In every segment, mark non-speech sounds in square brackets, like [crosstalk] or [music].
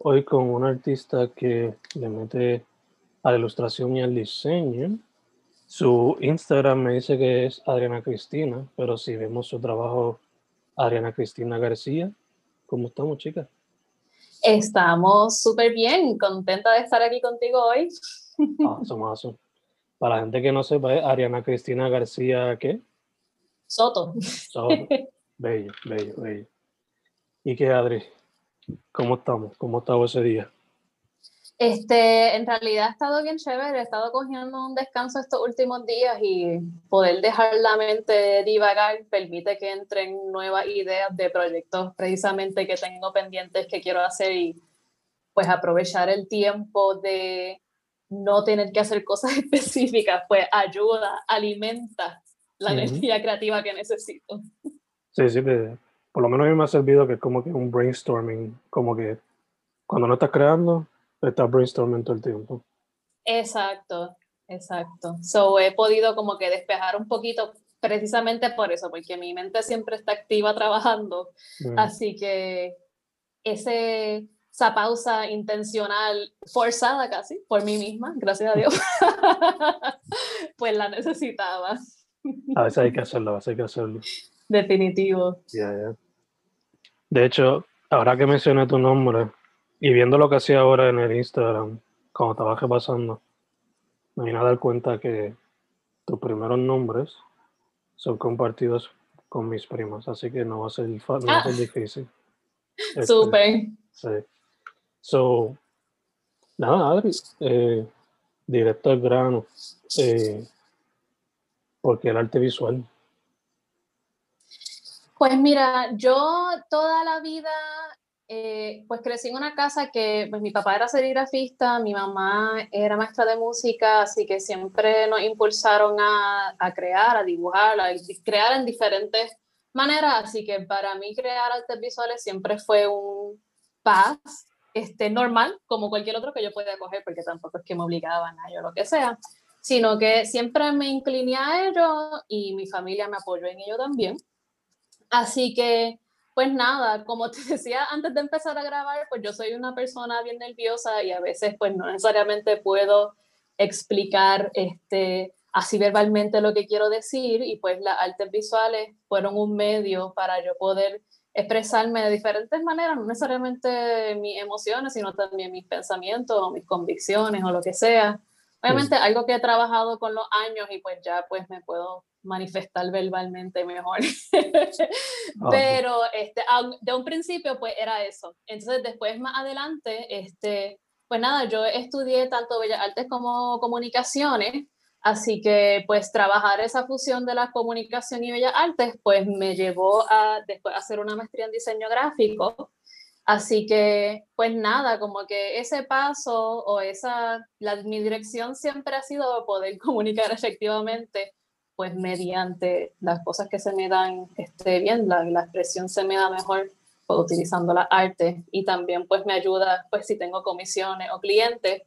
Hoy con un artista que le mete a la ilustración y al diseño. Su Instagram me dice que es Adriana Cristina, pero si vemos su trabajo, Adriana Cristina García. ¿Cómo estamos, chicas? Estamos súper bien, contenta de estar aquí contigo hoy. [laughs] Awesome, awesome. Para la gente que no sepa, ¿es Ariana Cristina García qué? Soto. Soto. bello, bello, bello. ¿Y qué, Adri? ¿Cómo estamos? ¿Cómo estaba ese día? Este, en realidad ha estado bien chévere, he estado cogiendo un descanso estos últimos días y poder dejar la mente divagar permite que entren nuevas ideas de proyectos precisamente que tengo pendientes que quiero hacer y pues aprovechar el tiempo de no tener que hacer cosas [laughs] específicas, pues ayuda, alimenta la energía creativa que necesito. Sí, sí, por lo menos a mí me ha servido que es como que un brainstorming, como que cuando no estás creando, está brainstorming todo el tiempo. Exacto, exacto. So he podido como que despejar un poquito precisamente por eso, porque mi mente siempre está activa trabajando. Así que ese, esa pausa intencional, forzada casi, por mí misma, gracias a Dios, [laughs] pues la necesitaba. A veces hay que hacerlo, a veces hay que hacerlo. Definitivo. De hecho, ahora que mencioné tu nombre, y viendo lo que hacía ahora en el Instagram, cuando estaba repasando, me vine a dar cuenta que tus primeros nombres son compartidos con mis primas, así que no va a ser, no va a ser ah. difícil. [laughs] Este, Súper. Sí. So, nada, Adri, eh, directo al grano. Eh, porque el arte visual? Pues mira, yo toda la vida eh, pues crecí en una casa que pues mi papá era serigrafista, mi mamá era maestra de música, así que siempre nos impulsaron a, a crear, a dibujar, a crear en diferentes maneras, así que para mí crear artes visuales siempre fue un paz este, normal, como cualquier otro que yo podía coger, porque tampoco es que me obligaban a ello, lo que sea, sino que siempre me incliné a ello y mi familia me apoyó en ello también. Así que pues nada, como [laughs] te decía antes de empezar a grabar, pues yo soy una persona bien nerviosa y a veces pues no necesariamente puedo explicar este, así verbalmente lo que quiero decir y pues las artes visuales fueron un medio para yo poder expresarme de diferentes maneras, no necesariamente mis emociones, sino también mis pensamientos o mis convicciones o lo que sea. Obviamente algo que he trabajado con los años y pues ya pues me puedo manifestar verbalmente mejor. [laughs] Ah, Pero este, de un principio pues era eso. Entonces después más adelante, este, pues nada, yo estudié tanto Bellas Artes como comunicaciones, así que pues trabajar esa fusión de la comunicación y Bellas Artes pues me llevó a después hacer una maestría en diseño gráfico. Así que, pues nada, como que ese paso o esa, la, mi dirección siempre ha sido poder [laughs] comunicar efectivamente pues mediante las cosas que se me dan este, bien, la, la expresión se me da mejor pues, utilizando la arte y también pues me ayuda pues si tengo comisiones o clientes,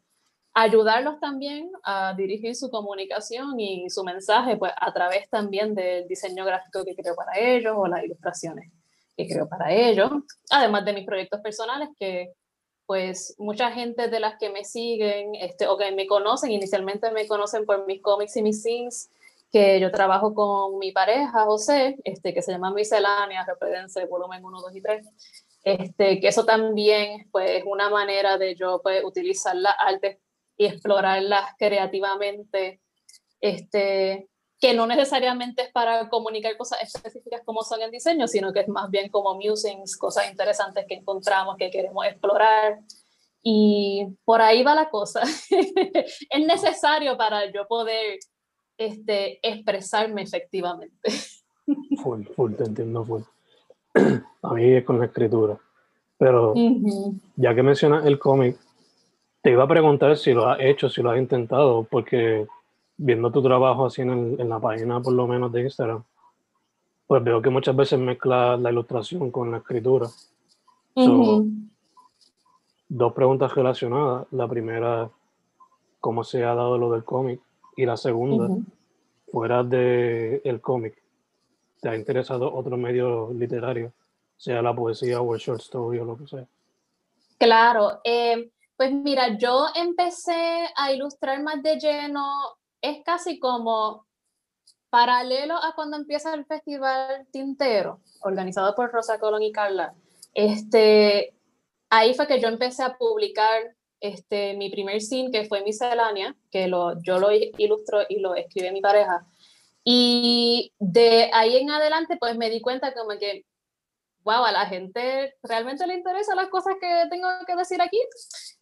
ayudarlos también a dirigir su comunicación y su mensaje pues, a través también del diseño gráfico que creo para ellos o las ilustraciones que creo para ellos, además de mis proyectos personales que pues mucha gente de las que me siguen este, o que me conocen, inicialmente me conocen por mis cómics y mis scenes, que yo trabajo con mi pareja, José, este, que se llama Miscelánea, Repredense, volumen 1, 2 y 3. Este, que eso también pues, es una manera de yo pues, utilizar las artes y explorarlas creativamente, este, que no necesariamente es para comunicar cosas específicas como son en diseño, sino que es más bien como musings, cosas interesantes que encontramos, que queremos explorar. Y por ahí va la cosa. [laughs] es necesario para yo poder este, expresarme efectivamente. full, full, te entiendo full. [clears throat] A mí es con la escritura. Pero ya que mencionas el cómic, te iba a preguntar si lo has hecho, si lo has intentado, porque viendo tu trabajo así en, en, la página por lo menos de Instagram, pues veo que muchas veces mezclas la ilustración con la escritura. dos preguntas relacionadas. La primera, ¿cómo se ha dado lo del cómic? Y la segunda, fuera del el cómic, ¿te ha interesado otro medio literario? Sea la poesía o el short story o lo que sea. Claro, eh, pues mira, yo empecé a ilustrar más de lleno es casi como paralelo a cuando empieza el Festival Tintero, organizado por Rosa Colón y Carla. Este, ahí fue que yo empecé a publicar este, mi primer scene, que fue Miscelánea, que lo, yo lo ilustro y lo escribe mi pareja. Y de ahí en adelante, pues me di cuenta como que, wow, a la gente realmente le interesan las cosas que tengo que decir aquí.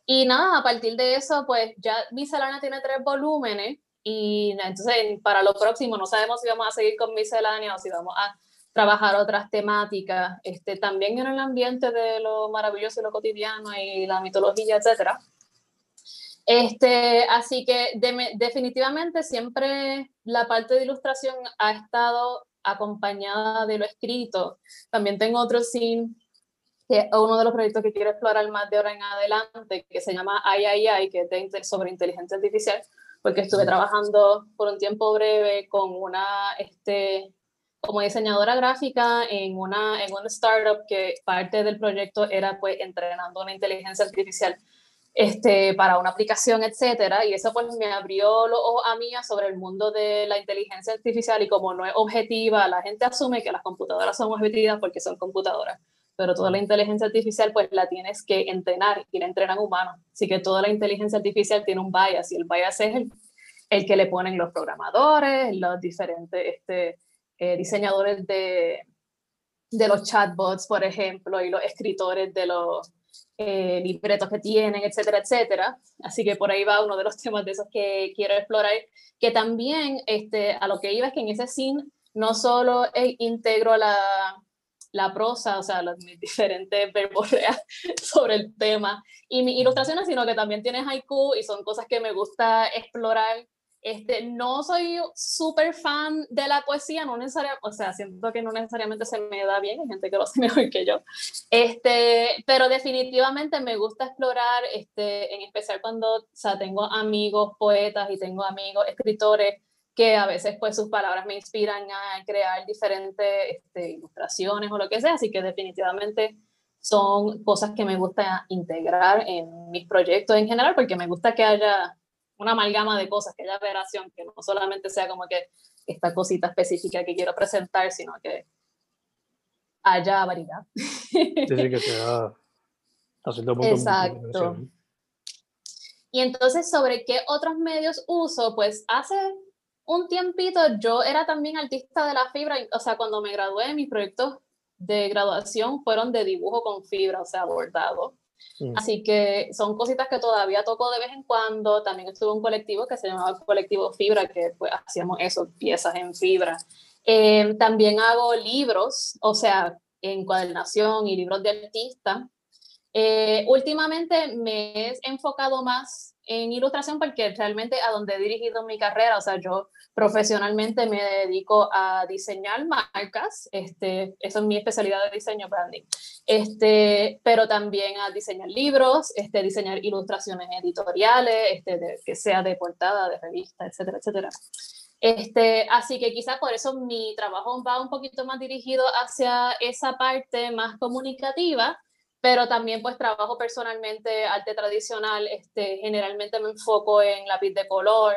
Y nada, a partir de eso, pues ya Miscelánea tiene tres volúmenes y entonces para lo próximo no sabemos si vamos a seguir con miscelánea o si vamos a trabajar otras temáticas, este, también en el ambiente de lo maravilloso y lo cotidiano y la mitología, etc. Este, así que definitivamente siempre la parte de ilustración ha estado acompañada de lo escrito. También tengo otro sin que es uno de los proyectos que quiero explorar más de ahora en adelante, que se llama III, que es sobre inteligencia artificial, porque estuve trabajando por un tiempo breve con una, este, como diseñadora gráfica en una, en una startup que parte del proyecto era pues entrenando una inteligencia artificial este, para una aplicación, etcétera, y eso pues me abrió los ojos a mí sobre el mundo de la inteligencia artificial y como no es objetiva, la gente asume que las computadoras son objetivas porque son computadoras pero toda la inteligencia artificial pues la tienes que entrenar y la entrenan humanos. Así que toda la inteligencia artificial tiene un bias y el bias es el, el que le ponen los programadores, los diferentes este, eh, diseñadores de, de los chatbots, por ejemplo, y los escritores de los eh, libretos que tienen, etcétera, etcétera. Así que por ahí va uno de los [laughs] temas de esos que quiero explorar, que también este, a lo que iba es que en ese scene no solo integro la, la prosa, o sea, los mis [laughs] diferentes verbos [laughs] sobre el tema y mis ilustraciones, sino que también tiene haiku y son cosas que me gusta explorar. Este, no soy súper fan de la poesía, no necesariamente, o sea, siento que no necesariamente se me da bien, hay gente que lo hace [laughs] mejor que yo, este, pero definitivamente me gusta explorar, este, en especial cuando, o sea, tengo amigos poetas y tengo amigos escritores que a veces pues sus palabras me inspiran a crear diferentes este, ilustraciones o lo que sea, así que definitivamente son cosas que me gusta integrar en mis proyectos en general, porque me gusta que haya una amalgama de cosas, que haya variación, que no solamente sea como que esta cosita específica que quiero presentar, sino que haya variedad. Sí, que [laughs] sea Exacto. Y entonces, ¿sobre qué otros medios uso? Pues hace un tiempito yo era también artista de la fibra, o sea, cuando me gradué, mis proyectos de graduación fueron de dibujo con fibra, o sea, bordado. Mm. Así que son cositas que todavía toco de vez en cuando. También estuve en un colectivo que se llamaba Colectivo Fibra, que pues hacíamos eso, piezas en fibra. Eh, también hago libros, o sea, encuadernación y libros de artista. Eh, últimamente me he enfocado más en ilustración porque realmente a donde he dirigido mi carrera, o sea, yo profesionalmente me dedico a diseñar marcas, este, eso es mi especialidad de diseño branding, este, pero también a diseñar libros, este, diseñar ilustraciones editoriales, este, que sea de portada, de revista, etcétera, etcétera. Este, así que quizás por eso mi trabajo va un poquito más dirigido hacia esa parte más comunicativa, pero también pues trabajo personalmente arte tradicional, este, generalmente me enfoco en lápiz de color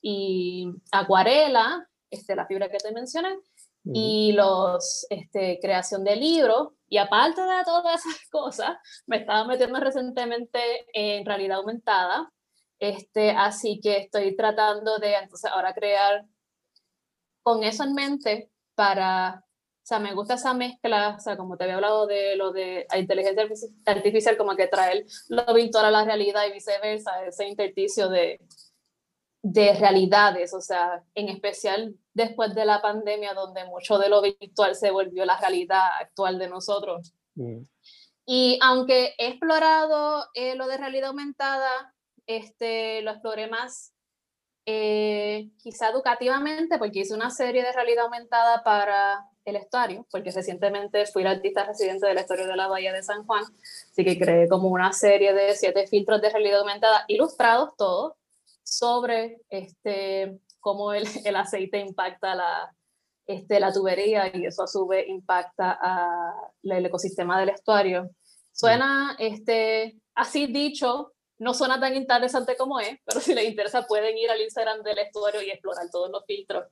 y acuarela, este, la fibra que te mencioné, y los, este, creación de libros, y aparte de todas esas [laughs] cosas, me estaba metiendo recientemente en realidad aumentada, este, así que estoy tratando de entonces ahora crear con eso en mente para o sea, me gusta esa mezcla, o sea, como te había hablado de lo de la inteligencia artificial, como que traer lo virtual a la realidad y viceversa, ese intersticio de, de realidades, o sea, en especial después de la pandemia, donde mucho de lo virtual se volvió la realidad actual de nosotros. Mm. Y aunque he explorado eh, lo de realidad aumentada, este, lo exploré más eh, quizá educativamente, porque hice una serie de realidad aumentada para el estuario, porque recientemente fui la artista residente del estuario de la Bahía de San Juan, así que creé como una serie de siete filtros de realidad aumentada ilustrados todos sobre este, cómo el, [laughs] el aceite impacta la, este, la tubería y eso a su vez impacta a, el ecosistema del estuario. Suena este, así dicho, no suena tan interesante como es, pero si les interesa pueden ir al Instagram del estuario y explorar todos los filtros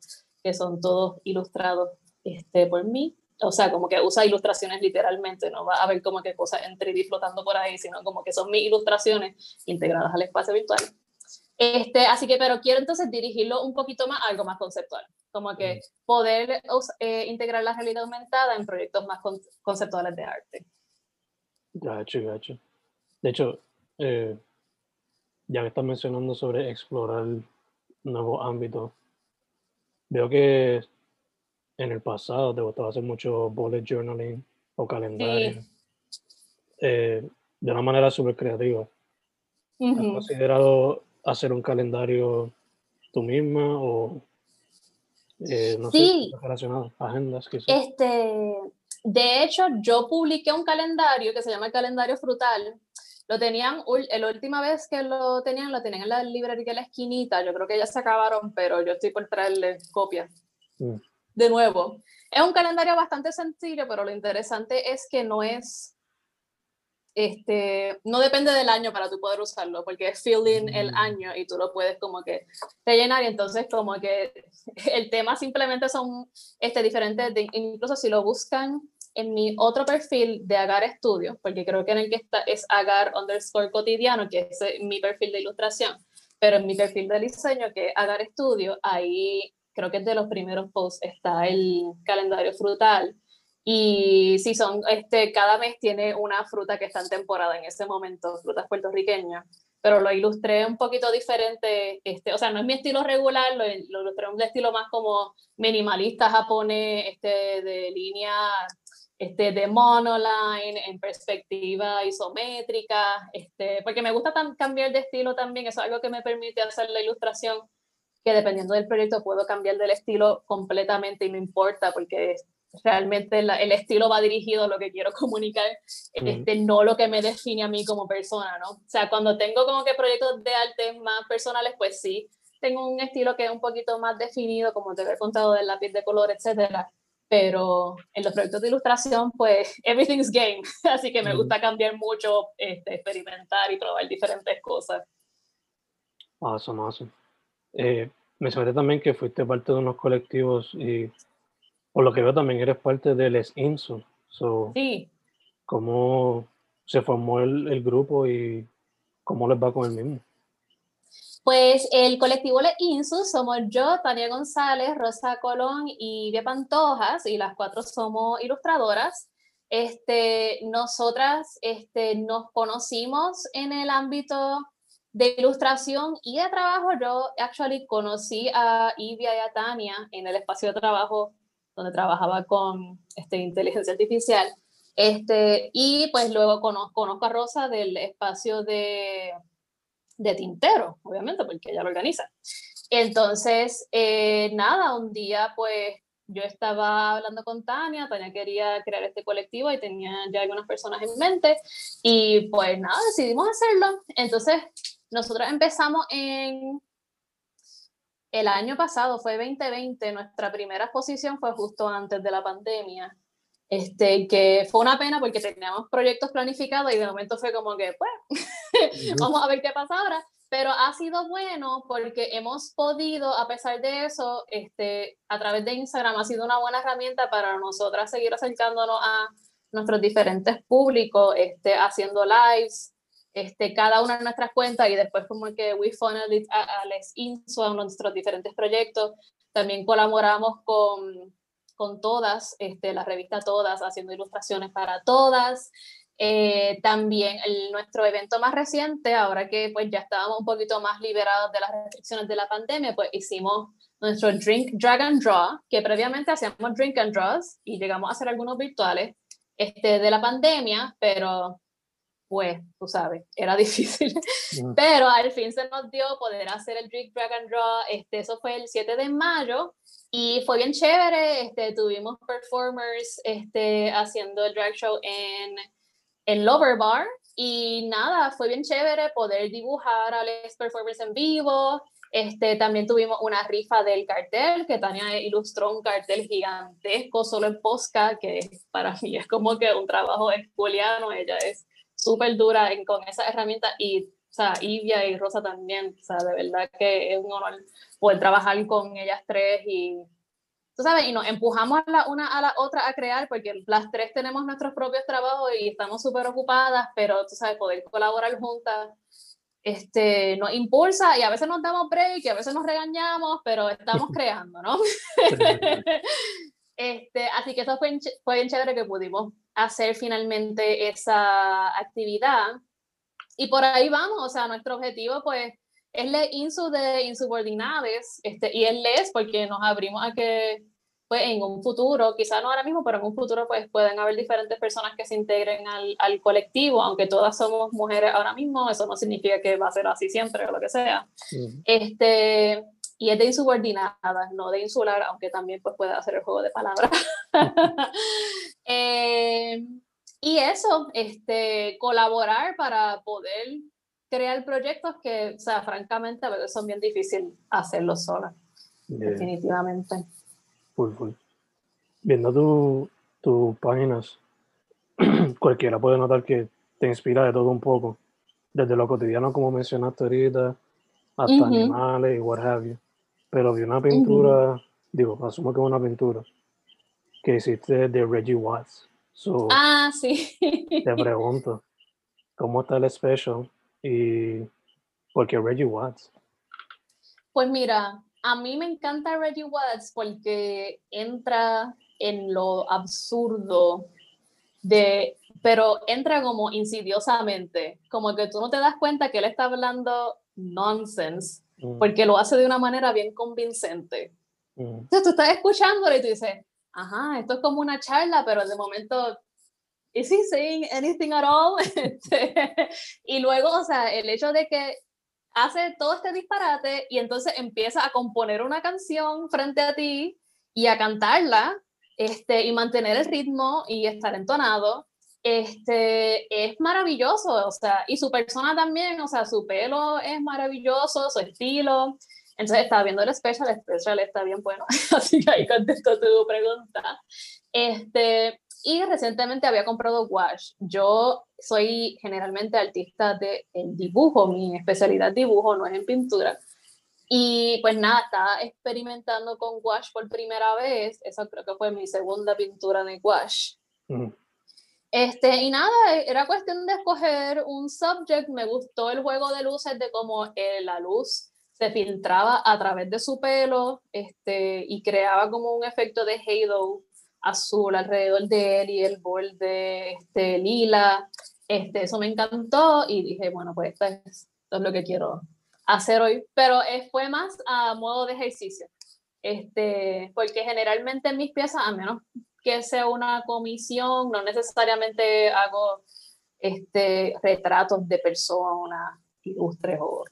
que son todos ilustrados este, por mí. O sea, como que usa ilustraciones literalmente, no va a ver como que cosas en 3D flotando por ahí, sino como que son mis ilustraciones integradas al espacio virtual. Este, así que, pero quiero entonces dirigirlo un poquito más a algo más conceptual, como que poder eh, integrar la realidad aumentada en proyectos más conceptuales de arte. Gacho, gacho. De hecho, eh, ya que estás mencionando sobre explorar nuevos ámbitos, veo que en el pasado te gustaba hacer mucho bullet journaling o calendario eh, de una manera súper creativa. ¿Has considerado hacer un calendario tú misma o eh, no sí. sé, relacionado, agendas quizás? Este, de hecho, yo publiqué un calendario que se llama el calendario frutal. Lo tenían, la última vez que lo tenían, lo tenían en la librería de la esquinita. Yo creo que ya se acabaron, pero yo estoy por traerle copias. Mm de nuevo, es un calendario bastante sencillo, pero lo interesante es que no es, este, no depende del año para tú poder usarlo, porque es filling el mm. año y tú lo puedes como que rellenar y entonces como que [laughs] el tema simplemente son este, diferentes, incluso si lo buscan en mi otro perfil de Agar Studio, porque creo que en el que está es Agar underscore cotidiano, que es mi perfil de ilustración, pero en mi perfil de diseño, que es Agar Studio, ahí creo que es de los primeros posts, está el calendario frutal. Y sí, son, este, cada mes tiene una fruta que está en temporada en ese momento, frutas puertorriqueñas, pero lo ilustré un poquito diferente, este, o sea, no es mi estilo regular, lo, lo ilustré un estilo más como minimalista japonés, este, de línea este, de monoline, en perspectiva isométrica, este, porque me gusta cambiar de estilo también, eso es algo que me permite hacer la ilustración que dependiendo del proyecto puedo cambiar del estilo completamente y no importa porque realmente el estilo va dirigido a lo que quiero [laughs] comunicar, este, no lo que me define a mí como persona, ¿no? O sea, cuando tengo como que proyectos de arte más personales, pues sí, tengo un estilo que es un poquito más definido, como te he contado del lápiz de color, etcétera, pero en los proyectos de ilustración, pues, [laughs] everything's game, [laughs] así que me gusta cambiar mucho, este, experimentar y probar diferentes cosas. Awesome, awesome. Eh, me sorprende también que fuiste parte de unos colectivos y por lo que veo también eres parte del Les Inso. sí. ¿Cómo se formó el, el, grupo y cómo les va con el mismo? Pues el colectivo Les Insu somos yo, Tania González, Rosa Colón y Via Pantojas, y las cuatro somos ilustradoras. Este, nosotras este, nos conocimos en el ámbito de ilustración y de trabajo, yo actually conocí a Ivia y a Tania en el espacio de trabajo donde trabajaba con este, inteligencia artificial. Este, y pues luego conozco, conozco a Rosa del espacio de, de tintero, obviamente, porque ella lo organiza. Entonces, eh, nada, un día pues yo estaba hablando con Tania, Tania quería crear este colectivo y tenía ya algunas personas en mente y pues nada, decidimos hacerlo. Entonces, nosotros empezamos en el año pasado, fue 2020, nuestra primera exposición fue justo antes de la pandemia. Este, que fue una pena porque teníamos proyectos planificados y de momento fue como que, pues, [laughs] vamos a ver qué pasa ahora pero ha sido bueno porque hemos podido, a pesar de eso, este, a través de Instagram ha sido una buena herramienta para nosotras seguir acercándonos a nuestros diferentes públicos, este, haciendo lives, este, cada una de nuestras cuentas y después como que we funnel it a, Alex Inso, a nuestros diferentes proyectos. También colaboramos con, con todas, este, la revista Todas, haciendo ilustraciones para todas. Eh, también el, nuestro evento más reciente, ahora que pues ya estábamos un poquito más liberados de las restricciones de la pandemia, pues hicimos nuestro Drink, Drag and Draw, que previamente hacíamos Drink and Draws y llegamos a hacer algunos virtuales este, de la pandemia, pero pues, tú sabes, era [laughs] difícil. Pero al fin se nos dio poder hacer el Drink, Drag and Draw, este, eso fue el 7 de mayo, y fue bien chévere, este, tuvimos performers este, haciendo el drag show en en Lover Bar. Y nada, fue bien chévere poder dibujar a los performers en vivo. Este, también tuvimos una rifa del cartel, que Tania ilustró un cartel gigantesco solo en Posca, que para mí es como que un trabajo esculiano. Ella es súper dura con esa herramienta y, o Ivia y Rosa también. O sea, de verdad que es un honor poder trabajar con ellas tres y sabes, y nos empujamos la una a la otra a crear, porque las tres tenemos nuestros propios trabajos y estamos súper ocupadas, pero tú sabes, poder colaborar juntas este, nos impulsa y a veces nos damos break y a veces nos regañamos, pero estamos [laughs] creando, ¿no? [laughs] este, así que eso fue, fue bien chévere que pudimos hacer finalmente esa actividad. Y por ahí vamos, o sea, nuestro objetivo pues es le insu de insubordinades, este, y es les porque nos abrimos a que pues en un futuro, quizá no ahora mismo, pero en un futuro pues pueden haber diferentes personas que se integren al, al, colectivo, aunque todas somos mujeres ahora mismo, eso no significa que va a ser así siempre o lo que sea. Este, y es de insubordinadas, no de insular, aunque también pues puede hacer el juego de palabras. [laughs] eh, y eso, este, colaborar para poder crear proyectos que, o sea, francamente a veces son bien difíciles hacerlo sola, definitivamente. Viendo tus tu páginas, [clears throat] cualquiera puede notar que te inspira de todo un poco, desde lo cotidiano como mencionaste ahorita, hasta animales y what have you. Pero vi una pintura, digo, asumo que es una pintura, que hiciste de Reggie Watts. ah, sí. Te [laughs] pregunto, ¿cómo está el special? Y por qué Reggie Watts. Pues mira, a mí me encanta Reggie Watts porque entra en lo absurdo de, pero entra como insidiosamente, como que tú no te das cuenta que él está hablando nonsense, mm. porque lo hace de una manera bien convincente. Mm. Entonces tú estás escuchándolo y tú dices, ajá, esto es como una charla, pero de momento, ¿is he saying anything at all? [laughs] Este, y luego, o sea, el hecho de que hace todo este disparate y entonces empieza a componer una canción frente a ti y a cantarla este, y mantener el ritmo y estar entonado. Este, es maravilloso, o sea, y su persona también, o sea, su pelo es maravilloso, su estilo. Entonces estaba viendo el special, el special está bien bueno, [laughs] así que ahí contesto tu pregunta. Este, y recientemente había comprado wash. Yo soy generalmente artista de el dibujo, mi especialidad dibujo, no es en pintura. Y pues nada, estaba experimentando con wash por primera vez. Esa creo que fue mi segunda pintura de wash. Este, y nada, era cuestión de escoger un subject. Me gustó el juego de luces de cómo eh, la luz se filtraba a través de su pelo este, y creaba como un efecto de halo azul alrededor de él y el borde este, lila. Este, eso me encantó y dije, bueno, pues esto es, lo que quiero hacer hoy, pero eh, fue más a modo de ejercicio, este, porque generalmente en mis piezas, a menos que sea una comisión, no necesariamente hago este, retratos de personas ilustres o,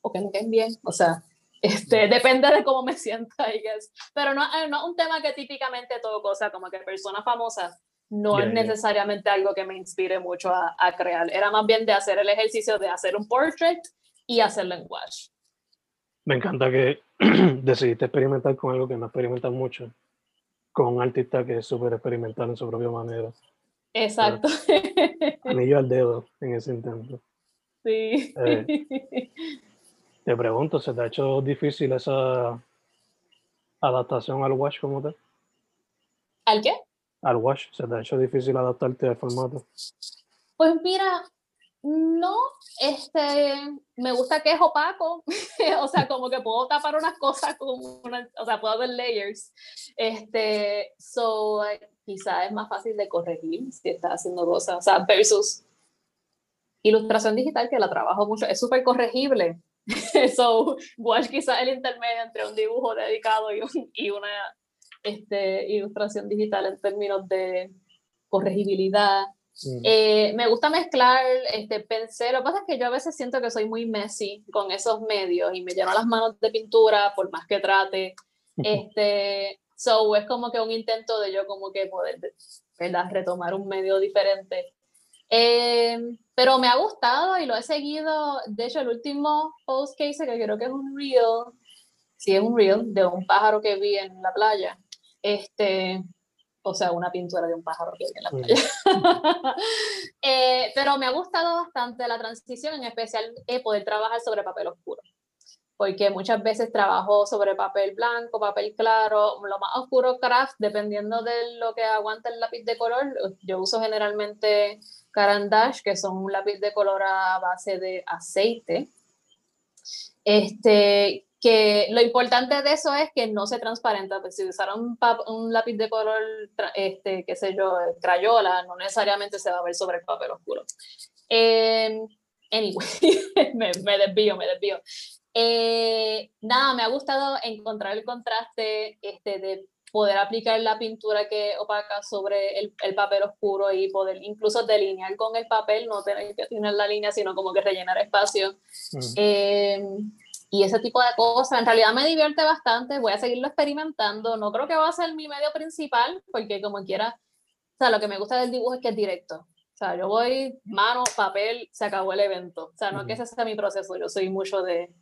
o que me queden bien. O sea, este, depende de cómo me [laughs] sienta, I guess. Pero no, eh, no es un tema que típicamente todo cosa como que persona famosa no es necesariamente algo que me inspire mucho a, a, crear. Era más bien de hacer el ejercicio de hacer un portrait y hacerlo en wash. Me encanta que [clears throat] decidiste experimentar con algo que no experimentas mucho, con un artista que es súper experimental en su propia manera. Exacto. [laughs] Anillo al dedo en ese intento. Sí. Eh, [laughs] te pregunto, ¿se te ha hecho difícil esa adaptación al wash como tal? ¿Al qué? Al wash, ¿se te ha hecho difícil adaptarte al formato? Pues mira, no, este, me gusta que es opaco, [laughs] o sea, como que puedo tapar unas cosas con una, o sea, puedo hacer layers, este, so, quizá es más fácil de corregir si estás haciendo cosas, o sea, versus ilustración digital, que la trabajo mucho, es súper corregible, [laughs] so, wash quizá el intermedio entre un dibujo dedicado y, y una este, ilustración digital en términos de corregibilidad, eh, me gusta mezclar, este, pensé, lo que pasa es que yo a veces siento que soy muy messy con esos medios y me lleno las manos de pintura por más que trate. Este, so es como que un intento de yo como que poder, ¿verdad? Retomar un medio diferente. Eh, pero me ha gustado y lo he seguido. De hecho, el último post que hice, que creo que es un reel, sí es un reel, de un pájaro que vi en la playa. Este, o sea, una pintura de un pájaro que viene en la playa. [laughs] Eh, pero me ha gustado bastante la transición, en especial eh, poder trabajar sobre papel oscuro, porque muchas veces trabajo sobre papel blanco, papel claro, lo más oscuro craft, dependiendo de lo que aguanta el lápiz de color. Yo uso generalmente Caran d'Ache, que son un lápiz de color a base de aceite. Este, que lo importante de eso es que no se transparenta, pues si usaron un, lápiz de color, este, qué sé yo, crayola, no necesariamente se va a ver sobre el papel oscuro. Eh, anyway, [laughs] me, me, desvío, me desvío. Eh, nada, me ha gustado encontrar el contraste este, de poder aplicar la pintura que opaca sobre el, el, papel oscuro y poder incluso delinear con el papel, no tener que tener la línea, sino como que rellenar espacio. Mm. Eh, y ese tipo de cosas. En realidad me divierte bastante, voy a seguirlo experimentando. No creo que va a ser mi medio principal, porque como quiera, o sea, lo que me gusta del dibujo es que es directo. O sea, yo voy mano, papel, se acabó el evento. O sea, no es que ese sea mi proceso, yo soy mucho de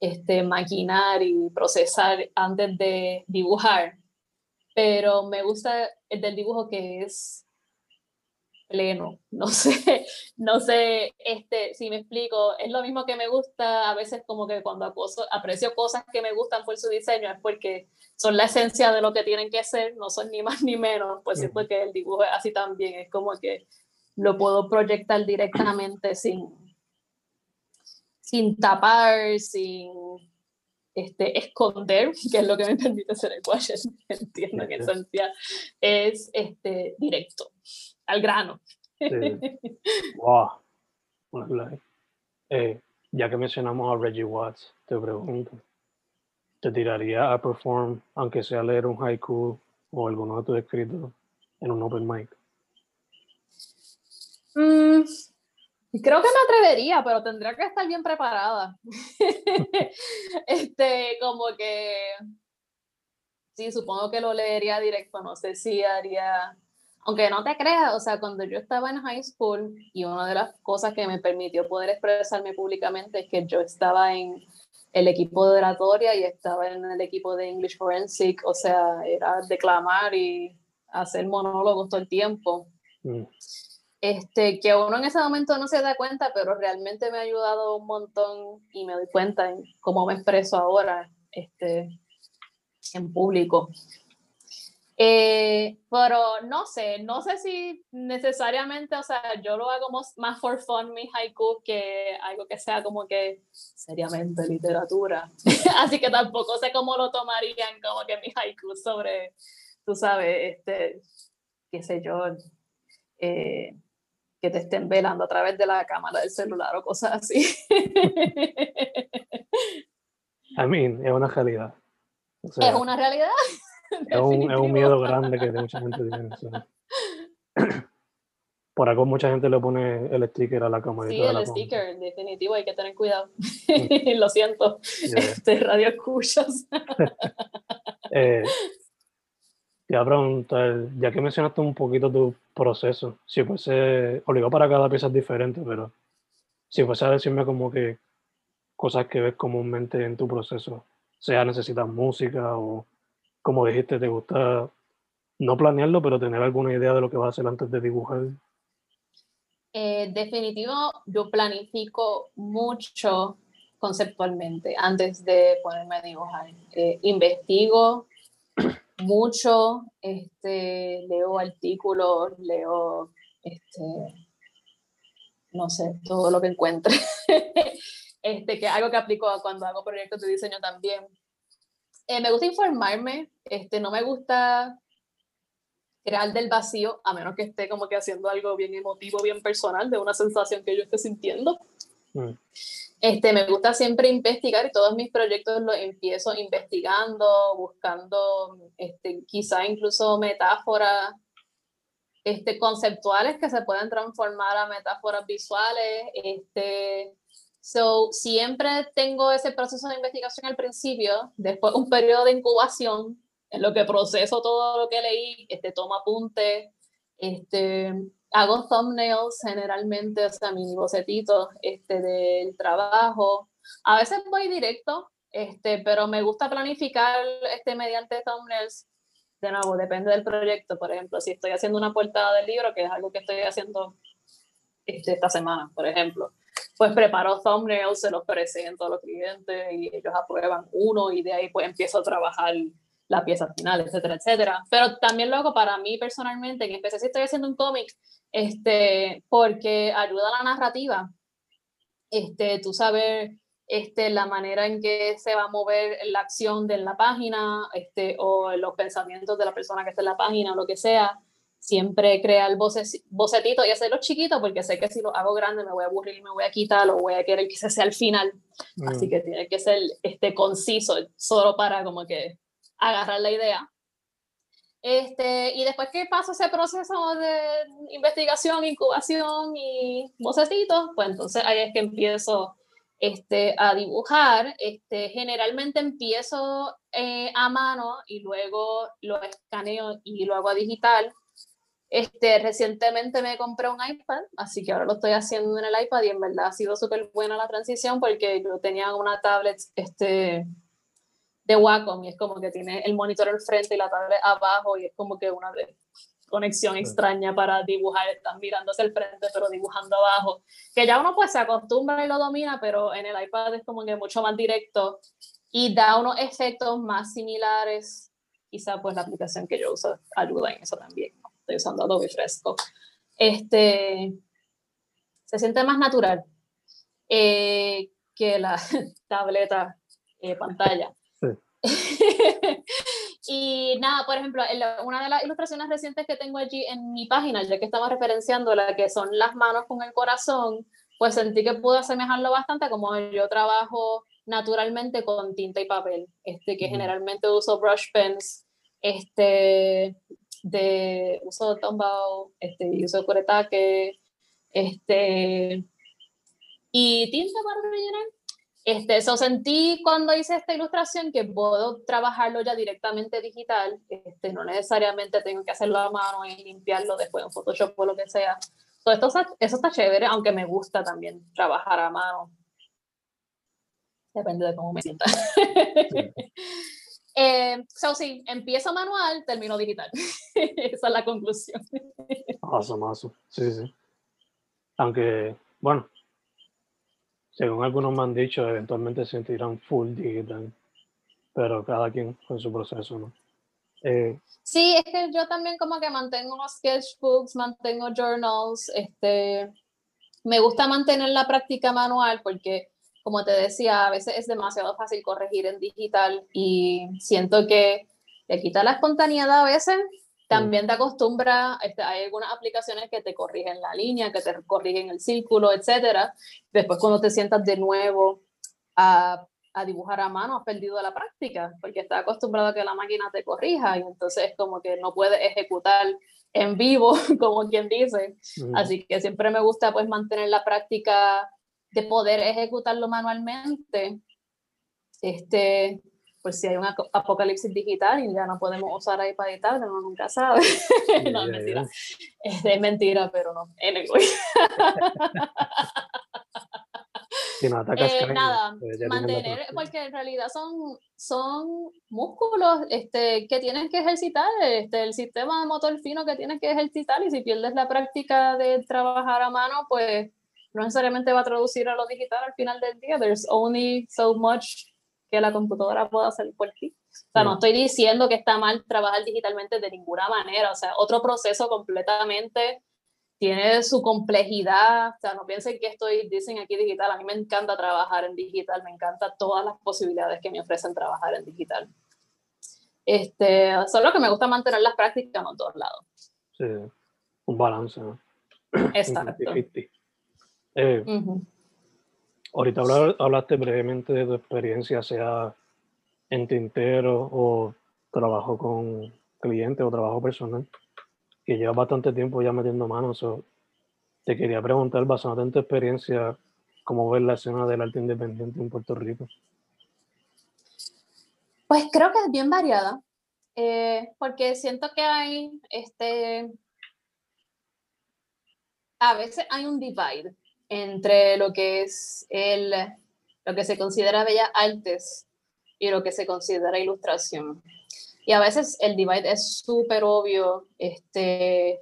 este, maquinar y procesar antes de dibujar. Pero me gusta el del dibujo que es pleno, [laughs] no sé, no sé, este, si me explico, es lo mismo que me gusta, a veces como que cuando acoso, aprecio cosas que me gustan por su diseño es porque son la esencia de lo que tienen que ser, no son ni más ni menos, pues es porque el dibujo es así también, es como que lo puedo proyectar directamente sin, sin tapar, sin este, esconder, [laughs] que es lo que me permite hacer el wash, [laughs] entiendo que en esencia es este, directo al grano. Wow. [laughs] Eh, ya que mencionamos a Reggie Watts, te pregunto, ¿te tiraría a perform, aunque sea leer un haiku o alguno de tus escritos, en un open mic? Mm, creo que me atrevería, pero tendría que estar bien preparada. [laughs] este, como que, sí, supongo que lo leería directo, no sé si haría aunque no te creas, o sea, cuando yo estaba en high school y una de las cosas que me permitió poder expresarme públicamente es que yo estaba en el equipo de oratoria y estaba en el equipo de English Forensic, o sea, era declamar y hacer monólogos todo el tiempo. Mm. Este, que uno en ese momento no se da cuenta, pero realmente me ha ayudado un montón y me doy cuenta en cómo me expreso ahora este, en público. Eh, pero no sé, no sé si necesariamente, o sea, yo lo hago más for fun mi haiku que algo que sea como que seriamente literatura. [laughs] Así que tampoco sé cómo lo tomarían como que mi haiku sobre, tú sabes, este, qué sé yo, eh, que te estén velando a través de la cámara del celular o cosas así. [laughs] I mean, es una realidad. es una realidad. es, un, es un, miedo grande que mucha gente tiene. Por [laughs] por algo mucha gente le pone el sticker a la cámara. Sí, el sticker, definitivo, hay que tener cuidado. Mm. [laughs] Lo siento, este, radio escuchas. eh, te voy a preguntar, ya que mencionaste un poquito tu proceso, si fuese, obligado para cada pieza es diferente, pero si fuese a decirme como que cosas que ves comúnmente en tu proceso, sea necesitas música o como dijiste, te gusta no planearlo, pero tener alguna idea de lo que vas a hacer antes de dibujar. Eh, definitivo, yo planifico mucho conceptualmente antes de ponerme a dibujar. Eh, investigo mucho, este, leo artículos, leo, este, no sé, todo lo que encuentre. [laughs] este, que algo que aplico cuando hago proyectos de diseño también. Eh, me gusta informarme, este, no me gusta crear del vacío, a menos que esté como que haciendo algo bien emotivo, bien personal, de una sensación que yo esté sintiendo. Mm. Este, me gusta siempre investigar y todos mis proyectos los empiezo investigando, buscando este, quizá incluso metáforas este, conceptuales que se pueden transformar a metáforas visuales. Este, so, siempre tengo ese proceso de investigación al principio, después un periodo de incubación en lo que proceso todo lo que leí, este, tomo apuntes, este, hago thumbnails generalmente, o sea, mini bocetitos este, del trabajo. A veces voy directo, este, pero me gusta planificar este, mediante thumbnails. De nuevo, depende del proyecto. Por ejemplo, si estoy haciendo una portada del libro, que es algo que estoy haciendo este, esta semana, por ejemplo, pues preparo thumbnails, se los presento a los clientes y ellos aprueban uno y de ahí pues empiezo a trabajar la pieza final, etcétera, etcétera. Pero también lo hago para mí personalmente, en especial si estoy haciendo un cómic, este, porque ayuda a la narrativa. Este, tú sabes este, la manera en que se va a mover la acción de la página este, o los pensamientos de la persona que está en la página o lo que sea. Siempre crea el bocetito y hacerlo chiquito porque sé que si lo hago grande me voy a aburrir, me voy a quitar, lo voy a querer que se sea al final. Así mm. que tiene que ser este, conciso, solo para como que agarrar la idea. Este, y después que pasa ese proceso de investigación, incubación y vocecitos, pues entonces ahí es que empiezo este, a dibujar. Este, generalmente empiezo eh, a mano y luego lo escaneo y lo hago a digital. Este, recientemente me compré un iPad, así que ahora lo estoy haciendo en el iPad y en verdad ha sido súper buena la transición porque yo tenía una tablet este, de Wacom y es como que tiene el monitor al frente y la tablet abajo y es como que una conexión extraña para dibujar, están mirando hacia el frente pero dibujando abajo, que ya uno pues se acostumbra y lo domina, pero en el iPad es como que mucho más directo y da unos efectos más similares, quizá pues la aplicación que yo uso ayuda en eso también, estoy usando Adobe Fresco. Este, se siente más natural eh, que la [laughs] tableta eh, pantalla. [laughs] y nada, por ejemplo, una de las ilustraciones recientes que tengo allí en mi página, ya que estamos referenciando la que son las manos con el corazón, pues sentí que pude asemejarlo bastante como yo trabajo naturalmente con tinta y papel, este, que generalmente uso brush pens, este, de uso Tombow, este, uso curetaque, este, y tinta para rellenar este, eso sentí cuando hice esta ilustración que puedo trabajarlo ya directamente digital, este, no necesariamente tengo que hacerlo a mano y limpiarlo después en Photoshop o lo que sea. Todo esto, eso está chévere, aunque me gusta también trabajar a mano. Depende de cómo me sienta. [laughs] eh, so, sí, empiezo manual, termino digital. [laughs] Esa es la conclusión. Awesome, awesome. Sí, sí. Aunque, bueno, según algunos me han dicho, eventualmente se sentirán full digital, pero cada quien con su proceso, ¿no? Eh, sí, es que yo también como que mantengo sketchbooks, mantengo journals, este, me gusta mantener la práctica manual porque, como te decía, a veces es demasiado fácil corregir en digital y siento que te quita la espontaneidad a veces también te acostumbra, este, hay algunas aplicaciones que te corrigen la línea, que te corrigen el círculo, etcétera. Después cuando te sientas de nuevo a, a, dibujar a mano, has perdido la práctica, porque estás acostumbrado a que la máquina te corrija y entonces como que no puedes ejecutar en vivo, [laughs] como quien dice. Así que siempre me gusta pues mantener la práctica de poder ejecutarlo manualmente. Este, pues si hay un apocalipsis digital y ya no podemos usar ahí para editar, uno nunca sabe. [laughs] no, es mentira. Es, mentira, pero no. Anyway. [laughs] eh, nada, pues mantener, porque en realidad son, son músculos este, que tienes que ejercitar, este, el sistema de motor fino que tienes que ejercitar y si pierdes la práctica de trabajar a mano, pues no necesariamente va a traducir a lo digital al final del día. There's only so much que la computadora pueda hacer por ti. O sea, no estoy diciendo que está mal trabajar digitalmente de ninguna manera, o sea, otro proceso completamente tiene su complejidad, o sea, no piensen que estoy, dicen aquí digital, a mí me encanta trabajar en digital, me encanta todas las posibilidades que me ofrecen trabajar en digital. Este, solo que me gusta mantener las prácticas en todos lados. Sí, un balance, ¿no? [clears throat] Exacto. Eh, Ahorita hablaste brevemente de tu experiencia, sea en tintero o trabajo con clientes o trabajo personal, que llevas bastante tiempo ya metiendo manos. te quería preguntar, basado en tu experiencia, ¿cómo ves la escena del arte independiente en Puerto Rico? Pues creo que es bien variada, eh, porque siento que hay, este, a veces hay un divide entre lo que es el, lo que se considera bellas artes y lo que se considera ilustración. Y a veces el divide es súper obvio, este,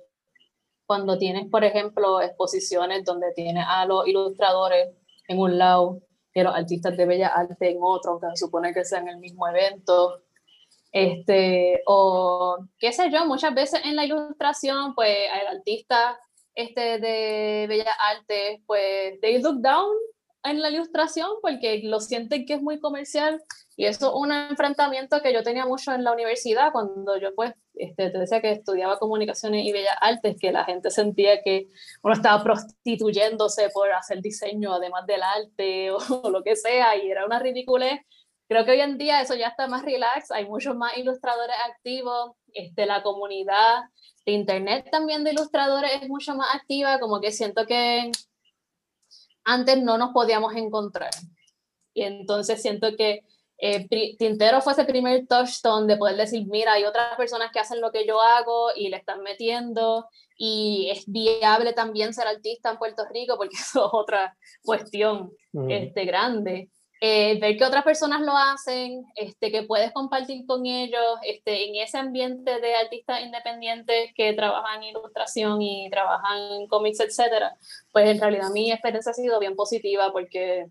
cuando tienes, por ejemplo, exposiciones donde tienes a los ilustradores en un lado y a los artistas de bella arte en otro, aunque se supone que sean el mismo evento. Este, o qué sé yo, muchas veces en la ilustración, pues el artista este, de Bellas Artes, pues they look down en la ilustración porque lo sienten que es muy comercial y eso es un enfrentamiento que yo tenía mucho en la universidad cuando yo pues este, te decía que estudiaba comunicaciones y bellas artes, que la gente sentía que uno estaba prostituyéndose por hacer diseño además del arte o, [laughs] o lo que sea y era una ridiculez. Creo que hoy en día eso ya está más relax, hay muchos más ilustradores activos, este, la comunidad de internet también de ilustradores es mucho más activa, como que siento que antes no nos podíamos encontrar. Y entonces siento que eh, Tintero fue ese primer touchstone de poder decir, mira, hay otras personas que hacen lo que yo hago y le están metiendo y es viable también ser artista en Puerto Rico porque [laughs] eso es otra cuestión este, grande. Eh, ver que otras personas lo hacen, este, que puedes compartir con ellos este, en ese ambiente de artistas independientes que trabajan en ilustración y trabajan en cómics, etcétera, pues en realidad mi experiencia ha sido bien positiva porque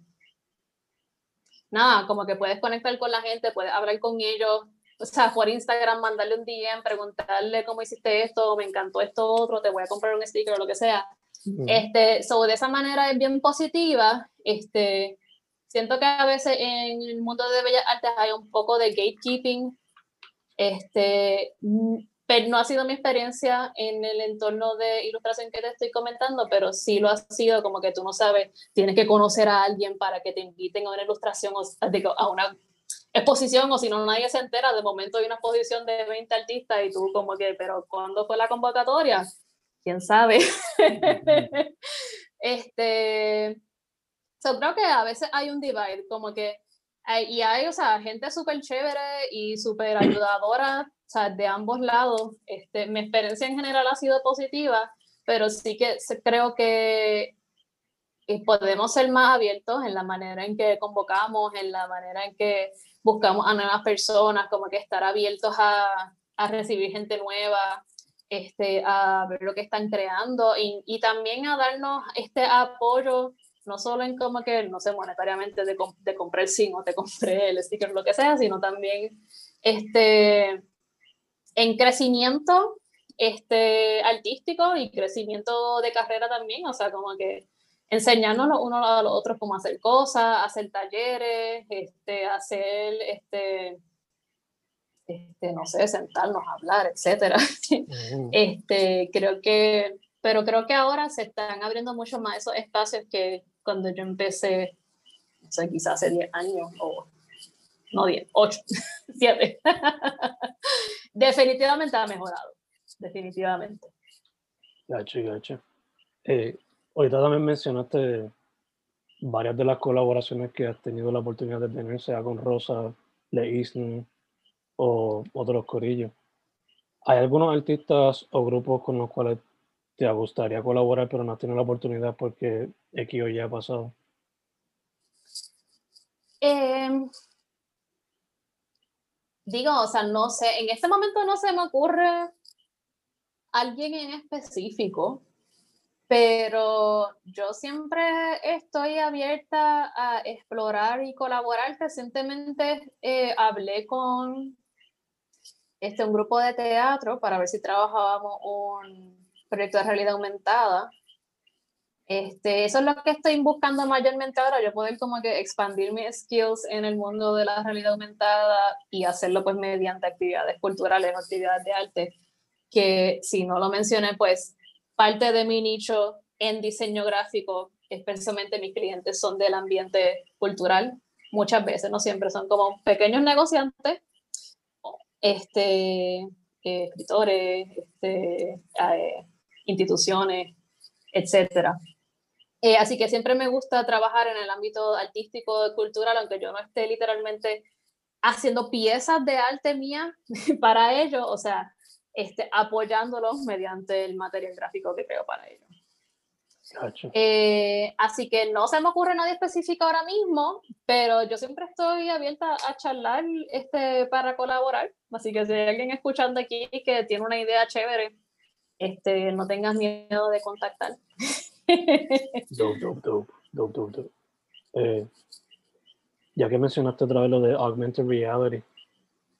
nada, como que puedes conectar con la gente, puedes hablar con ellos, o sea, por Instagram, mandarle un DM, preguntarle cómo hiciste esto, me encantó esto otro, te voy a comprar un sticker o lo que sea. Este, so, de esa manera es bien positiva, este, siento que a veces en el mundo de bellas artes hay un poco de gatekeeping, este, pero no ha sido mi experiencia en el entorno de ilustración que te estoy comentando, pero sí lo ha sido como que tú no sabes, tienes que conocer a alguien para que te inviten a una ilustración o a una exposición o si no nadie se entera, de momento hay una exposición de 20 artistas y tú como que, pero ¿cuándo fue la convocatoria? ¿Quién sabe? [laughs] este, So, creo que a veces hay un divide, como que hay, y hay, o sea, gente súper chévere y súper ayudadora, o sea, de ambos lados. Este, mi experiencia en general ha sido positiva, pero sí que creo que podemos ser más abiertos en la manera en que convocamos, en la manera en que buscamos a nuevas personas, como que estar abiertos a, a recibir gente nueva, este, a ver lo que están creando y, y también a darnos este apoyo no solo en como que, no sé, monetariamente de, de comprar el sim o te compré el sticker, lo que sea, sino también este, en crecimiento este, artístico y crecimiento de carrera también, o sea, como que enseñarnos los unos a los otros cómo hacer cosas, hacer talleres, este, hacer, este, este, no sé, sentarnos a hablar, etcétera. este, creo que, pero creo que ahora se están abriendo mucho más esos espacios que cuando yo empecé, no sé, quizás hace 10 años o no 10, 8, 7. Definitivamente ha mejorado. definitivamente. Gacho, gacho. Eh, ahorita también mencionaste varias de las colaboraciones que has tenido la oportunidad de tener, sea con Rosa, Le o otros corillos. ¿Hay algunos artistas o grupos con los cuales te gustaría colaborar, pero no has tenido la oportunidad porque X o ya ha pasado? Em, digo, o sea, no sé, en este momento no se me ocurre alguien en específico, pero yo siempre estoy abierta a explorar y colaborar. Recientemente eh, hablé con este, un grupo de teatro para ver si trabajábamos un proyecto de realidad aumentada. Este, eso es lo que estoy buscando mayormente ahora, yo poder como que expandir mis skills en el mundo de la realidad aumentada y hacerlo pues mediante actividades culturales actividades de arte, que si no lo mencioné, pues parte de mi nicho en diseño gráfico, especialmente mis clientes son del ambiente cultural, muchas veces, no siempre, son como pequeños negociantes, este, eh, escritores, este, eh, instituciones, etcétera. Eh, así que siempre me gusta trabajar en el ámbito artístico, cultural, aunque yo no esté literalmente haciendo piezas de arte mía [laughs] para ellos, o sea, este, apoyándolos mediante el material gráfico que creo para ellos. Eh, así que no se me ocurre nadie específico ahora mismo, pero yo siempre estoy abierta a charlar este, para colaborar. Así que si hay alguien escuchando aquí que tiene una idea chévere, este, no tengas miedo de contactar. [laughs] Eh, ya que mencionaste otra vez lo de augmented reality,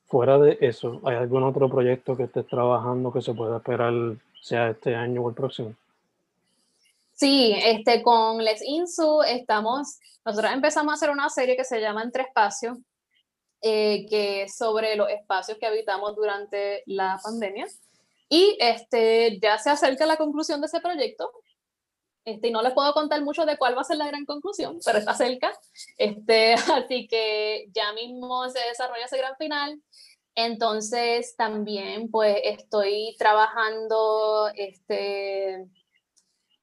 fuera de eso, ¿hay algún otro proyecto que estés trabajando que se pueda esperar, sea este año o el próximo? Sí, este, con Les Insu estamos, nosotros empezamos a hacer una serie que se llama Entre Espacios, eh, que es sobre los espacios que habitamos durante la pandemia. Y este, ya se acerca la conclusión de ese proyecto. Este, y no les puedo contar mucho de cuál va a ser la gran conclusión, pero está cerca. Este, [laughs] así que ya mismo se desarrolla ese gran final. Entonces también pues estoy trabajando este,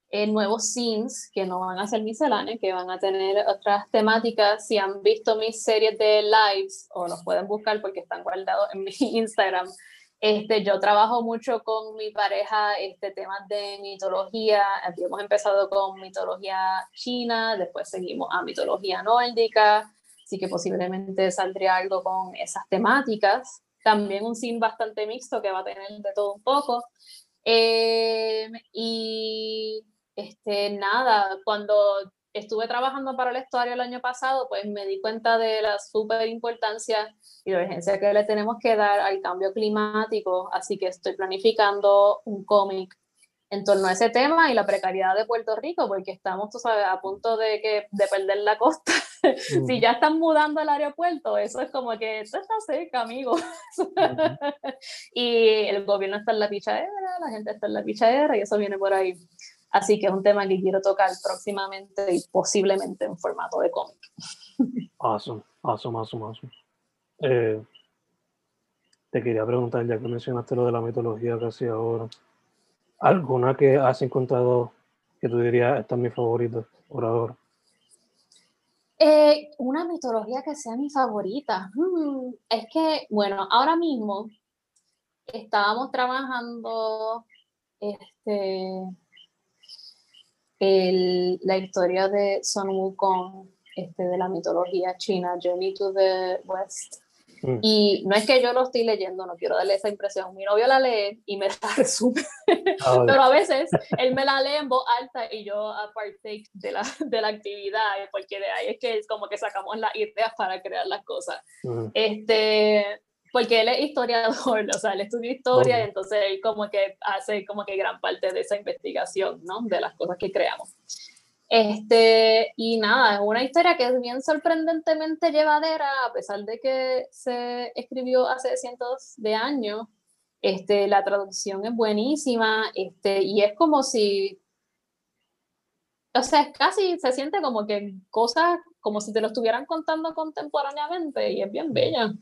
en nuevos scenes que no van a ser misceláneos, que van a tener otras temáticas. Si han visto mis series de lives, o los pueden buscar porque están guardados en mi [laughs] Instagram, este, yo trabajo mucho con mi pareja este, temas de mitología. Hemos empezado con mitología china, después seguimos a mitología nórdica, así que posiblemente saldría algo con esas temáticas. También un scene bastante mixto que va a tener de todo un poco. Eh, y este, nada, cuando estuve trabajando para el estuario el año pasado, pues me di cuenta de la súper importancia y la urgencia que le tenemos que dar al cambio climático, así que estoy planificando un cómic en torno a ese tema y la precariedad de Puerto Rico, porque estamos, tú sabes, a punto de, que, de perder la costa. [laughs] si ya están mudando el aeropuerto, eso es como que esto está cerca, amigo. [laughs] y el gobierno está en la pichadera, la gente está en la pichadera y eso viene por ahí. Así que es un tema que quiero tocar próximamente y posiblemente en formato de cómic. Awesome, awesome, awesome, awesome. Eh, te quería preguntar, ya que mencionaste lo de la mitología casi ahora, ¿alguna que has encontrado que tú dirías esta es mi favorita por ahora? Eh, una mitología que sea mi favorita. Hmm, es que, bueno, ahora mismo estábamos trabajando este, el, la historia de Sun Wukong, este, de la mitología china, Journey to the West. Mm. Y no es que yo lo estoy leyendo, no quiero darle esa impresión. Mi novio la lee y me [laughs] la resume. Ah, Pero a veces él me la lee en voz alta y yo partake de la, de la actividad, porque de ahí es que es como que sacamos las ideas para crear las cosas. Mm. Este, porque él es historiador, [laughs] o sea, él estudia historia y entonces él como que hace como que gran parte de esa investigación, ¿no? De las cosas que creamos. Este, y nada, es una historia que es bien sorprendentemente llevadera, a pesar de que se escribió hace cientos de años. Este, la traducción es buenísima, este, y es como si, o sea, es casi, se siente como que cosas, como si te lo estuvieran contando contemporáneamente, y es bien bella.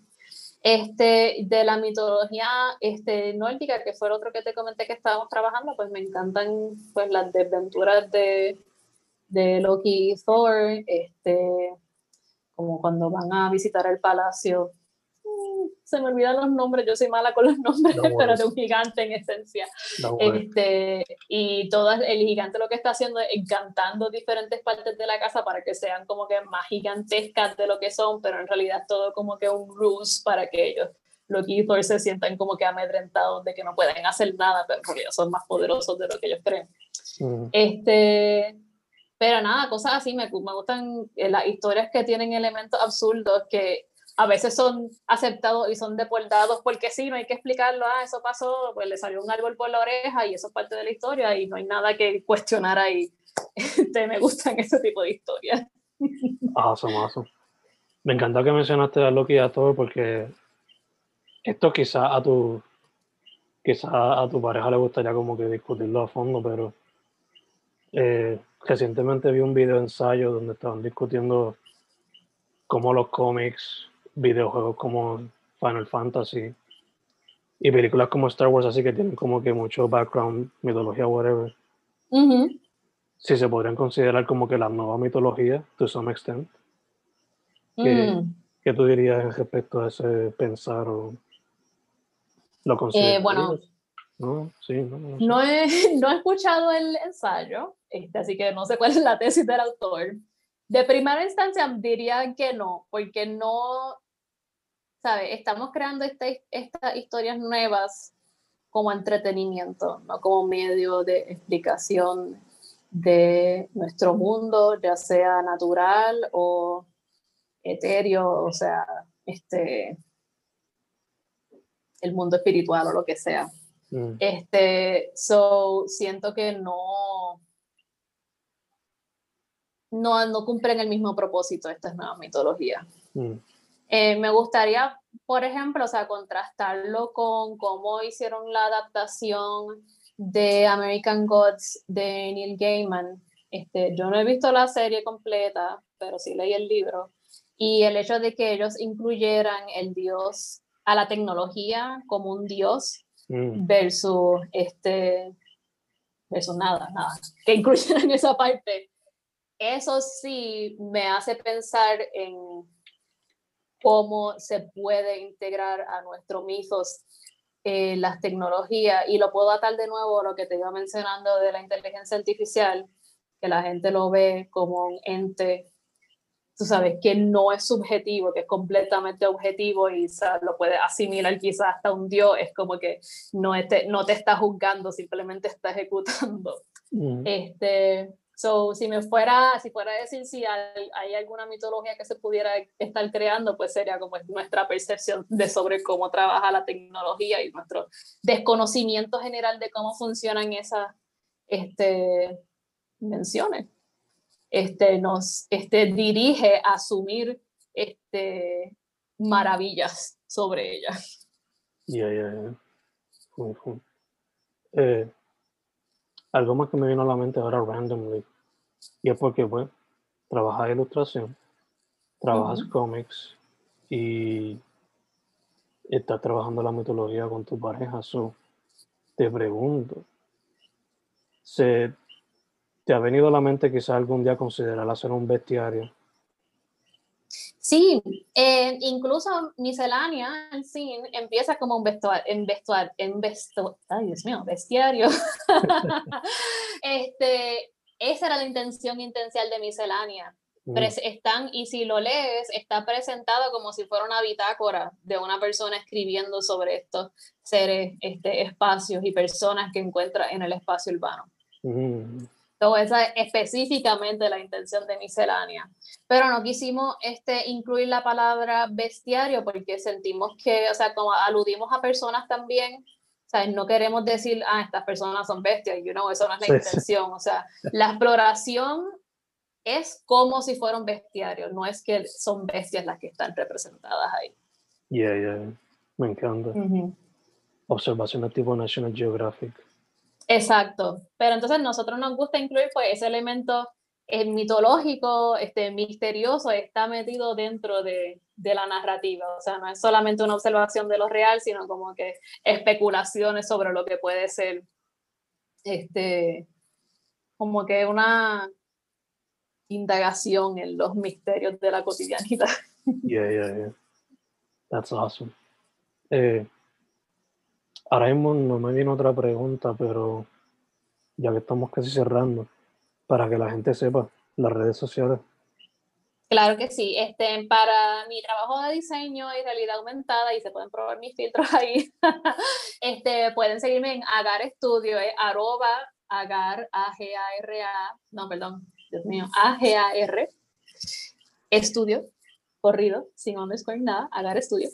Este, de la mitología este, nórdica, que fue el otro que te comenté que estábamos trabajando, pues me encantan pues, las desventuras de, de Loki y Thor, este, como cuando van a visitar el palacio se me olvidan los nombres, yo soy mala con los nombres, [laughs] pero de un gigante en esencia. este, y todo el gigante lo que está haciendo es encantando diferentes partes de la casa para que sean como que más gigantescas de lo que son, pero en realidad todo como que un ruse para que ellos, los Thor se sientan como que amedrentados de que no pueden hacer nada, pero porque ellos son más poderosos de lo que ellos creen. Este, pero nada, cosas así, me, me gustan eh, las historias que tienen elementos absurdos que a veces son aceptados y son deportados porque sí, no hay que explicarlo, ah, eso pasó, pues le salió un árbol por la oreja y eso es parte de la historia y no hay nada que cuestionar ahí. [laughs] Este, me gustan ese tipo de historias. Awesome, awesome. Me encantó que mencionaste a Loki y a Thor porque esto quizá a tu quizá a tu pareja le gustaría como que discutirlo a fondo, pero eh, recientemente vi un video ensayo donde estaban discutiendo cómo los cómics videojuegos como Final Fantasy y películas como Star Wars, así que tienen como que mucho background, mitología, whatever. Si se podrían considerar como que la nueva mitología, to some extent. ¿Qué, mm. ¿qué tú dirías respecto a ese pensar o lo consideras? Eh, bueno, no, sí, no, no, he, [laughs] no, he, escuchado el ensayo, este, así que no sé cuál es la tesis del autor. De primera instancia diría que no, porque no, ¿sabes? Estamos creando estas historias nuevas como entretenimiento, no como medio de explicación de nuestro mundo, ya sea natural o etéreo, o sea, este, el mundo espiritual o lo que sea. Mm. Este, so, siento que no, no, no cumplen el mismo propósito estas nuevas mitologías. Mm. Eh, me gustaría, por ejemplo, o sea, contrastarlo con cómo hicieron la adaptación de American Gods de Neil Gaiman. Este, yo no he visto la serie completa, pero sí leí el libro. Y el hecho de que ellos incluyeran el dios a la tecnología como un dios mm. versus este versus nada, nada, que incluyeran [laughs] esa parte. Eso sí me hace pensar en cómo se puede integrar a nuestro mitos eh, las tecnologías y lo puedo atar de nuevo a lo que te iba mencionando de la inteligencia artificial, que la gente lo ve como un ente, tú sabes, que no es subjetivo, que es completamente objetivo y lo puede asimilar quizás hasta un dios, es como que no te, no te está juzgando, simplemente está ejecutando. Mm. Este, So, si me fuera, si fuera a decir si hay, alguna mitología que se pudiera estar creando, pues sería como nuestra percepción de sobre cómo trabaja la tecnología y nuestro desconocimiento general de cómo funcionan esas este, invenciones. Este, nos este, dirige a asumir este, maravillas sobre ellas. Ya, ya, ya algo más que me vino a la mente ahora randomly. Y es porque, bueno, trabajas ilustración, trabajas cómics y estás trabajando la mitología con tu pareja. So, te pregunto, ¿se te ha venido a la mente quizás algún día considerar hacer un bestiario Sí, eh, incluso miscelánea en sí empieza como un vestuario, en vestuario, en ay Dios mío, bestiario. [laughs] [laughs] este, esa era la intención intencional de miscelánea. Mm. Están, y si lo lees, está presentado como si fuera una bitácora de una persona escribiendo sobre estos seres, este, espacios y personas que encuentra en el espacio urbano. Mm. Entonces, esa es específicamente la intención de miscelánea. Pero no quisimos este, incluir la palabra bestiario porque sentimos que, o sea, como aludimos a personas también, o sea, no queremos decir, ah, estas personas son bestias, you know, eso no es la intención. O sea, la exploración es como si fueran bestiarios, no es que son bestias las que están representadas ahí. Yeah, yeah, me encanta. Observación tipo National Geographic. Exacto, pero entonces nosotros nos gusta incluir pues ese elemento eh, mitológico, este, misterioso, está metido dentro de, de la narrativa, o sea, no es solamente una observación de lo real, sino como que especulaciones sobre lo que puede ser, este, como que una indagación en los misterios de la cotidianidad. Yeah, yeah, yeah. That's awesome. Eh, ahora mismo no me viene otra pregunta, pero ya que estamos casi cerrando, para que la gente sepa, las redes sociales. Claro que sí. Este, para mi trabajo de diseño y realidad aumentada, y se pueden probar mis filtros [laughs] ahí, este, pueden seguirme en Agar Studio, es arroba agar, A-G-A-R-A, no, perdón, Dios mío, A-G-A-R, estudio, corrido, sin underscore, nada, Agar Studio.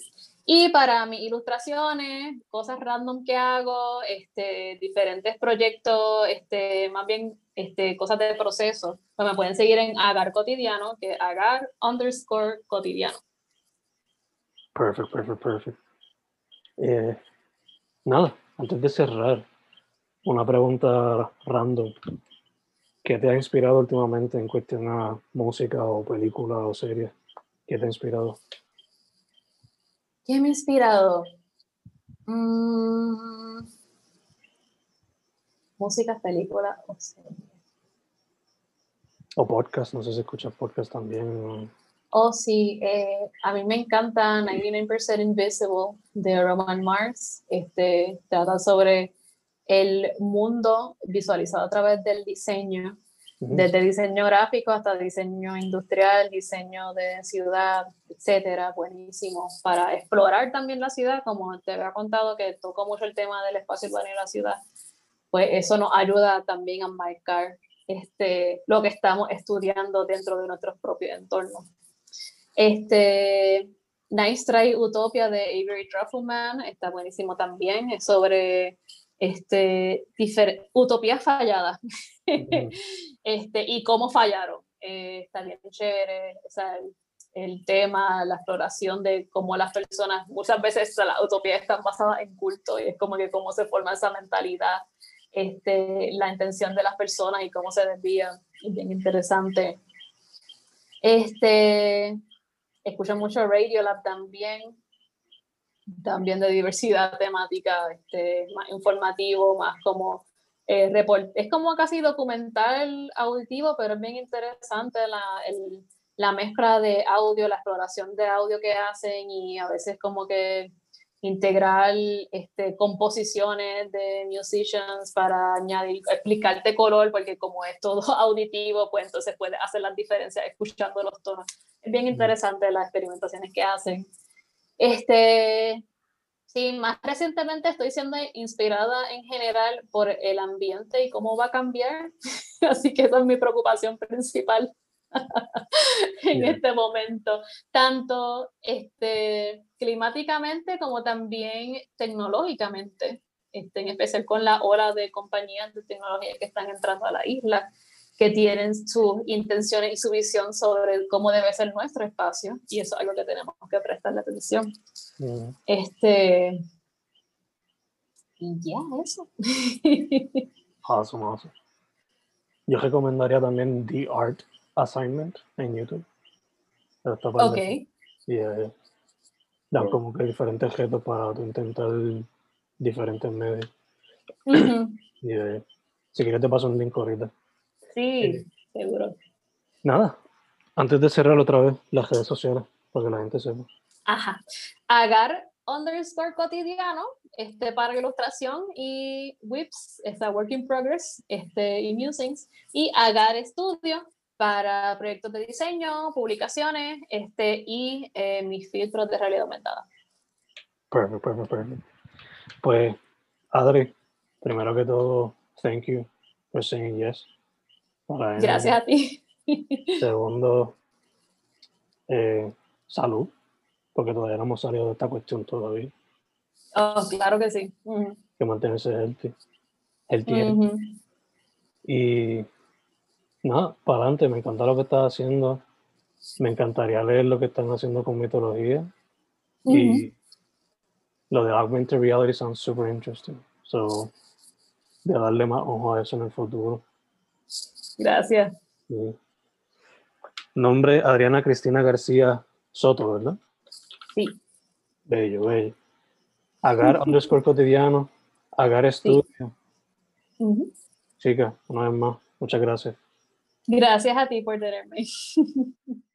Y para mis ilustraciones, cosas random que hago, este, diferentes proyectos, este, más bien este, cosas de proceso, pues me pueden seguir en Agar Cotidiano, que es Agar underscore cotidiano. Perfect, perfect, perfect. Eh, nada, antes de cerrar, una pregunta random. ¿Qué te ha inspirado últimamente en cuestión a música o película o serie? ¿Qué te ha inspirado? ¿Qué me ha inspirado? Mm, música, película o serie. O podcast, no sé si escuchas podcast también. Oh, sí, eh, a mí me encanta 99% Invisible de Roman Mars. Este, trata sobre el mundo visualizado a través del diseño, desde diseño gráfico hasta diseño industrial, diseño de ciudad, etcétera, buenísimo, para explorar también la ciudad, como te había contado que tocó mucho el tema del espacio urbano y la ciudad, pues eso nos ayuda también a marcar este, lo que estamos estudiando dentro de nuestros propios entornos. Este, Nice Try Utopia de Avery Truffleman está buenísimo también, es sobre este, utopías falladas [laughs] este, y cómo fallaron. Eh, bien chévere, o sea, el, tema, la exploración de cómo las personas, muchas veces las utopías están basadas en culto y es como que cómo se forma esa mentalidad, este, la intención de las personas y cómo se desvía, es bien interesante. Este, escucho mucho Radiolab también, también de diversidad temática, este, más informativo, más como eh, es como casi documental auditivo, pero es bien interesante la, el, la mezcla de audio, la exploración de audio que hacen y a veces como que integrar este, composiciones de musicians para añadir, explicarte color, porque como es todo [laughs] auditivo, pues entonces puedes hacer las diferencias escuchando los tonos. Es bien interesante las experimentaciones que hacen. Este, sí, más recientemente estoy siendo inspirada en general por el ambiente y cómo va a cambiar, [laughs] así que esa es mi preocupación principal [laughs] en este momento, tanto este, climáticamente como también tecnológicamente, este, en especial con la ola de compañías de tecnología que están entrando a la isla que tienen sus intenciones y su visión sobre cómo debe ser nuestro espacio y eso es algo que tenemos que prestarle atención. Mm. Este y ya eso. [laughs] awesome, awesome. Yo recomendaría también The Art Assignment en YouTube. Ok. Yeah, Dan como que diferentes retos para intentar diferentes medios. Si quieres te paso un link ahorita. Sí, seguro. Nada, antes de cerrar otra vez las redes sociales, para que la gente sepa. Ajá. Agar underscore cotidiano, este para ilustración y Whips, está Work in Progress, este y Musings, y Agar Studio para proyectos de diseño, publicaciones, este y eh, mis filtros de realidad aumentada. Perfecto, perfecto, perfecto. Pues, Adri, primero que todo, thank you for saying yes. Gracias a ti. [laughs] Segundo, eh, salud, porque todavía no hemos salido de esta cuestión todavía. Oh, claro que sí. Que mantenerse healthy. healthy, Y nada, para adelante, me encanta lo que estás haciendo. Me encantaría leer lo que están haciendo con mitología. Y lo de augmented reality sounds super interesting. So, de darle más ojo a eso en el futuro. Gracias. Nombre Adriana Cristina García Soto, ¿verdad? Sí. Bello, bello. Agar underscore cotidiano, Agar estudio. Chica, una vez más, muchas gracias. Gracias a ti por tenerme. [laughs]